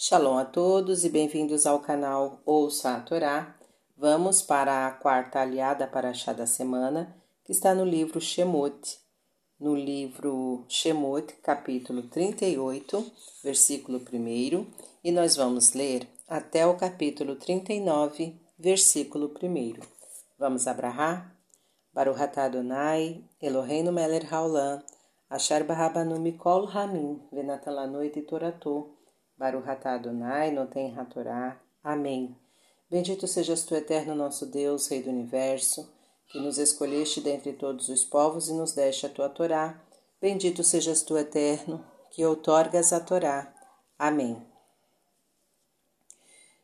Shalom a todos e bem-vindos ao canal Ouça a Torá. Vamos para a quarta aliada para chá da semana, que está no livro Shemot, no livro Shemot, capítulo 38, versículo 1, e nós vamos ler até o capítulo 39, versículo 1. Vamos abrahar? Baruch Adonai, Eloheinu melech haolam, asher barabanu mikol hamim, venatan lanoit toratou, Baruch atah Adonai, Noten Hatorá. Amém. Bendito sejas tu, eterno nosso Deus, Rei do Universo, que nos escolheste dentre todos os povos e nos deste a tua Torá. Bendito sejas tu, eterno, que outorgas a Torá. Amém.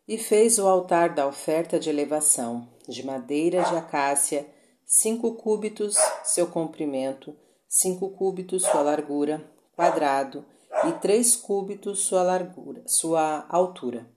E fez o altar da oferta de elevação, de madeira de acácia, cinco cúbitos seu comprimento, cinco cúbitos sua largura, quadrado, e três cúbitos sua largura, sua altura,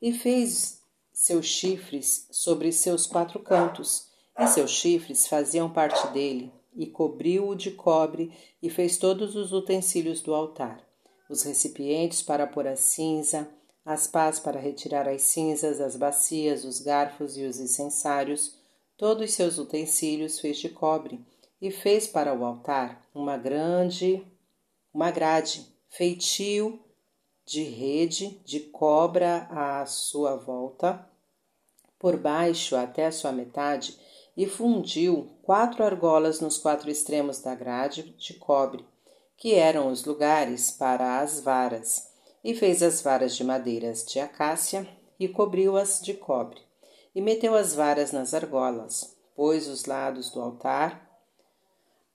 e fez seus chifres sobre seus quatro cantos, e seus chifres faziam parte dele, e cobriu-o de cobre, e fez todos os utensílios do altar, os recipientes para pôr a cinza, as pás para retirar as cinzas, as bacias, os garfos e os incensários, todos seus utensílios fez de cobre, e fez para o altar uma grande, uma grade feitio de rede de cobra à sua volta, por baixo até a sua metade, e fundiu quatro argolas nos quatro extremos da grade de cobre, que eram os lugares para as varas, e fez as varas de madeiras de acácia e cobriu-as de cobre, e meteu as varas nas argolas, pôs os lados do altar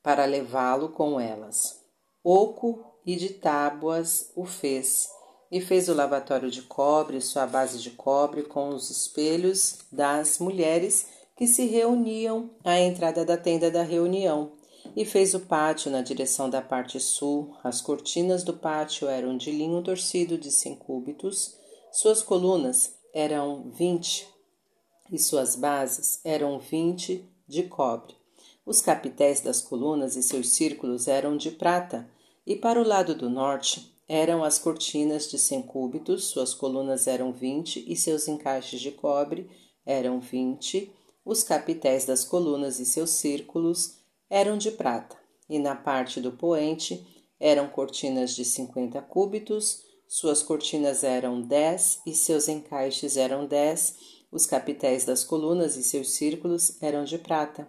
para levá-lo com elas. Oco e de tábuas o fez, e fez o lavatório de cobre, sua base de cobre, com os espelhos das mulheres que se reuniam à entrada da tenda da reunião, e fez o pátio na direção da parte sul. As cortinas do pátio eram de linho torcido de cem cúbitos, suas colunas eram vinte e suas bases eram vinte de cobre. Os capitéis das colunas e seus círculos eram de prata, e para o lado do norte eram as cortinas de cem cúbitos, suas colunas eram vinte e seus encaixes de cobre eram vinte, os capitéis das colunas e seus círculos eram de prata, e na parte do poente eram cortinas de cinquenta cúbitos, suas cortinas eram dez e seus encaixes eram dez, os capitéis das colunas e seus círculos eram de prata.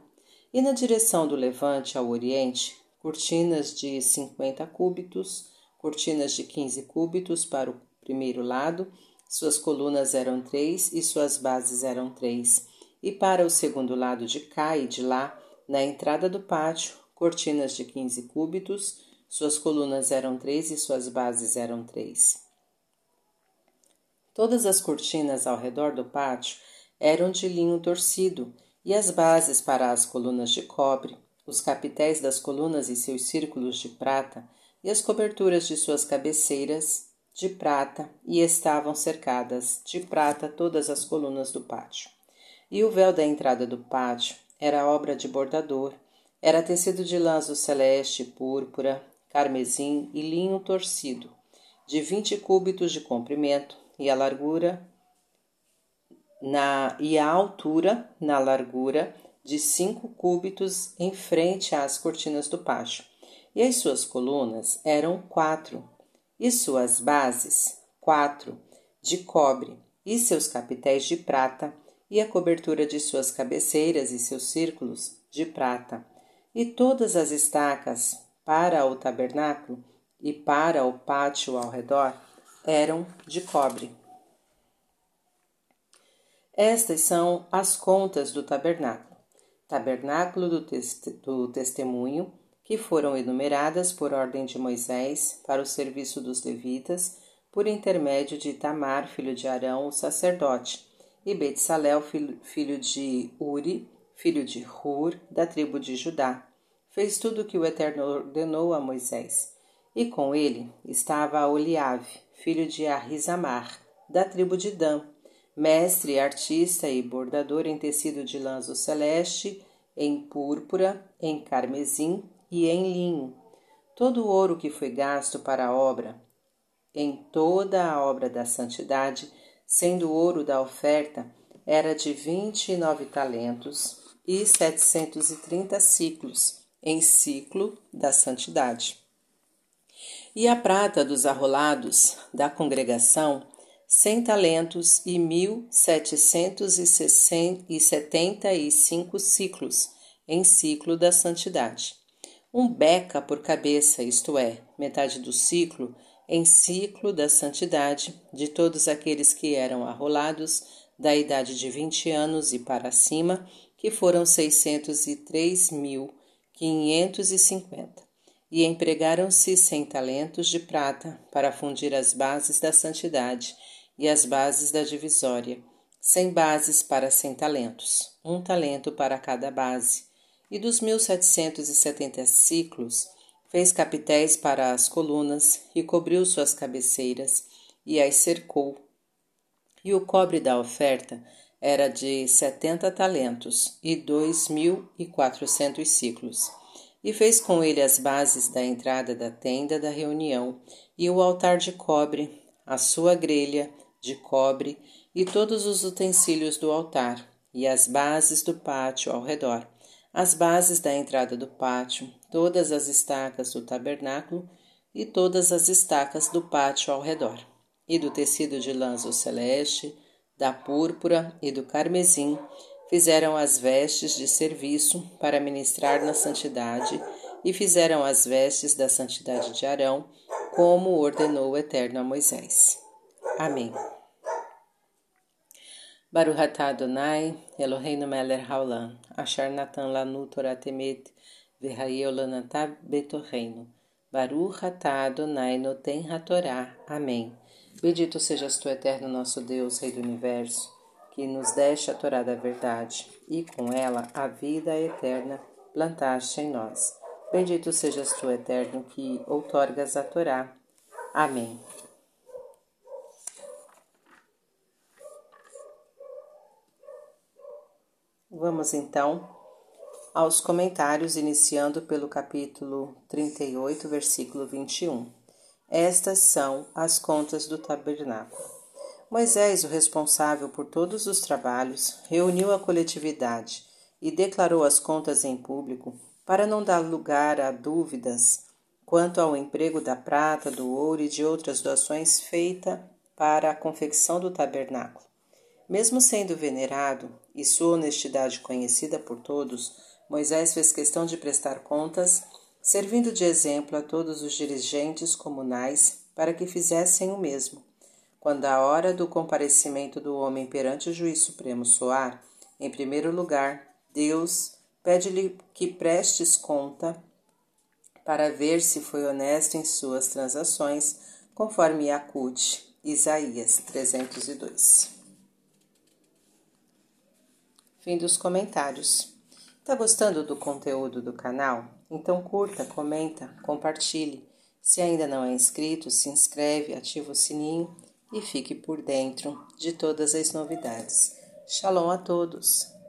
E na direção do levante ao oriente cortinas de 50 cúbitos, cortinas de 15 cúbitos para o primeiro lado, suas colunas eram três e suas bases eram três, e para o segundo lado de cá e de lá, na entrada do pátio, cortinas de 15 cúbitos, suas colunas eram três e suas bases eram três. Todas as cortinas ao redor do pátio eram de linho torcido, e as bases para as colunas de cobre, os capitéis das colunas e seus círculos de prata, e as coberturas de suas cabeceiras de prata, e estavam cercadas de prata todas as colunas do pátio. E o véu da entrada do pátio era obra de bordador, era tecido de lã celeste, púrpura, carmesim e linho torcido, de vinte cúbitos de comprimento, e a largura na e a altura na largura de cinco cúbitos em frente às cortinas do pátio, e as suas colunas eram quatro, e suas bases quatro, de cobre, e seus capitéis de prata, e a cobertura de suas cabeceiras e seus círculos de prata, e todas as estacas para o tabernáculo e para o pátio ao redor eram de cobre. Estas são as contas do tabernáculo tabernáculo do, do testemunho, que foram enumeradas por ordem de Moisés para o serviço dos levitas, por intermédio de Tamar, filho de Arão, o sacerdote, e Betsalel, filho de Uri, filho de Hur, da tribo de Judá. Fez tudo o que o Eterno ordenou a Moisés. E com ele estava Oliave, filho de Arrizamar, da tribo de Dan, mestre, artista e bordador em tecido de lanço celeste, em púrpura, em carmesim e em linho. Todo o ouro que foi gasto para a obra em toda a obra da santidade, sendo o ouro da oferta era de vinte e nove talentos e setecentos e trinta ciclos em ciclo da santidade. E a prata dos arrolados da congregação, cem talentos e mil setecentos e setenta e cinco ciclos em ciclo da santidade. Um beca por cabeça, isto é, metade do ciclo, em ciclo da santidade de todos aqueles que eram arrolados da idade de vinte anos e para cima, que foram seiscentos e três mil quinhentos e cinquenta. E empregaram-se cem talentos de prata para fundir as bases da santidade e as bases da divisória, cem bases para cem talentos, um talento para cada base. E dos mil setecentos e setenta ciclos, Fez capitéis para as colunas e cobriu suas cabeceiras e as cercou. E o cobre da oferta era de setenta talentos e dois mil e quatrocentos ciclos. E fez com ele as bases da entrada da tenda da reunião e o altar de cobre, a sua grelha de cobre e todos os utensílios do altar e as bases do pátio ao redor as bases da entrada do pátio, todas as estacas do tabernáculo e todas as estacas do pátio ao redor, e do tecido de lã celeste, da púrpura e do carmesim, fizeram as vestes de serviço para ministrar na santidade, e fizeram as vestes da santidade de Arão, como ordenou o Eterno a Moisés. Amém. Baruch atah Adonai, Eloheinu melech haolam, asher natan lanu Torah temet, v'hayeu betorreino. Baruch atah Adonai noten hatorá. Amém. Bendito sejas tu, eterno nosso Deus, Rei do Universo, que nos deste a Torá da verdade, e com ela a vida eterna plantaste em nós. Bendito sejas tu, eterno, que outorgas a Torá. Amém. Vamos então aos comentários, iniciando pelo capítulo 38, versículo 21. Estas são as contas do tabernáculo. Moisés, o responsável por todos os trabalhos, reuniu a coletividade e declarou as contas em público para não dar lugar a dúvidas quanto ao emprego da prata, do ouro e de outras doações feita para a confecção do tabernáculo. Mesmo sendo venerado e sua honestidade conhecida por todos, Moisés fez questão de prestar contas, servindo de exemplo a todos os dirigentes comunais para que fizessem o mesmo. Quando a hora do comparecimento do homem perante o juiz supremo soar, em primeiro lugar, Deus pede-lhe que prestes conta para ver se foi honesto em suas transações, conforme Yakut, Isaías 302. Fim dos comentários. Tá gostando do conteúdo do canal? Então curta, comenta, compartilhe. Se ainda não é inscrito, se inscreve, ativa o sininho e fique por dentro de todas as novidades. Shalom a todos!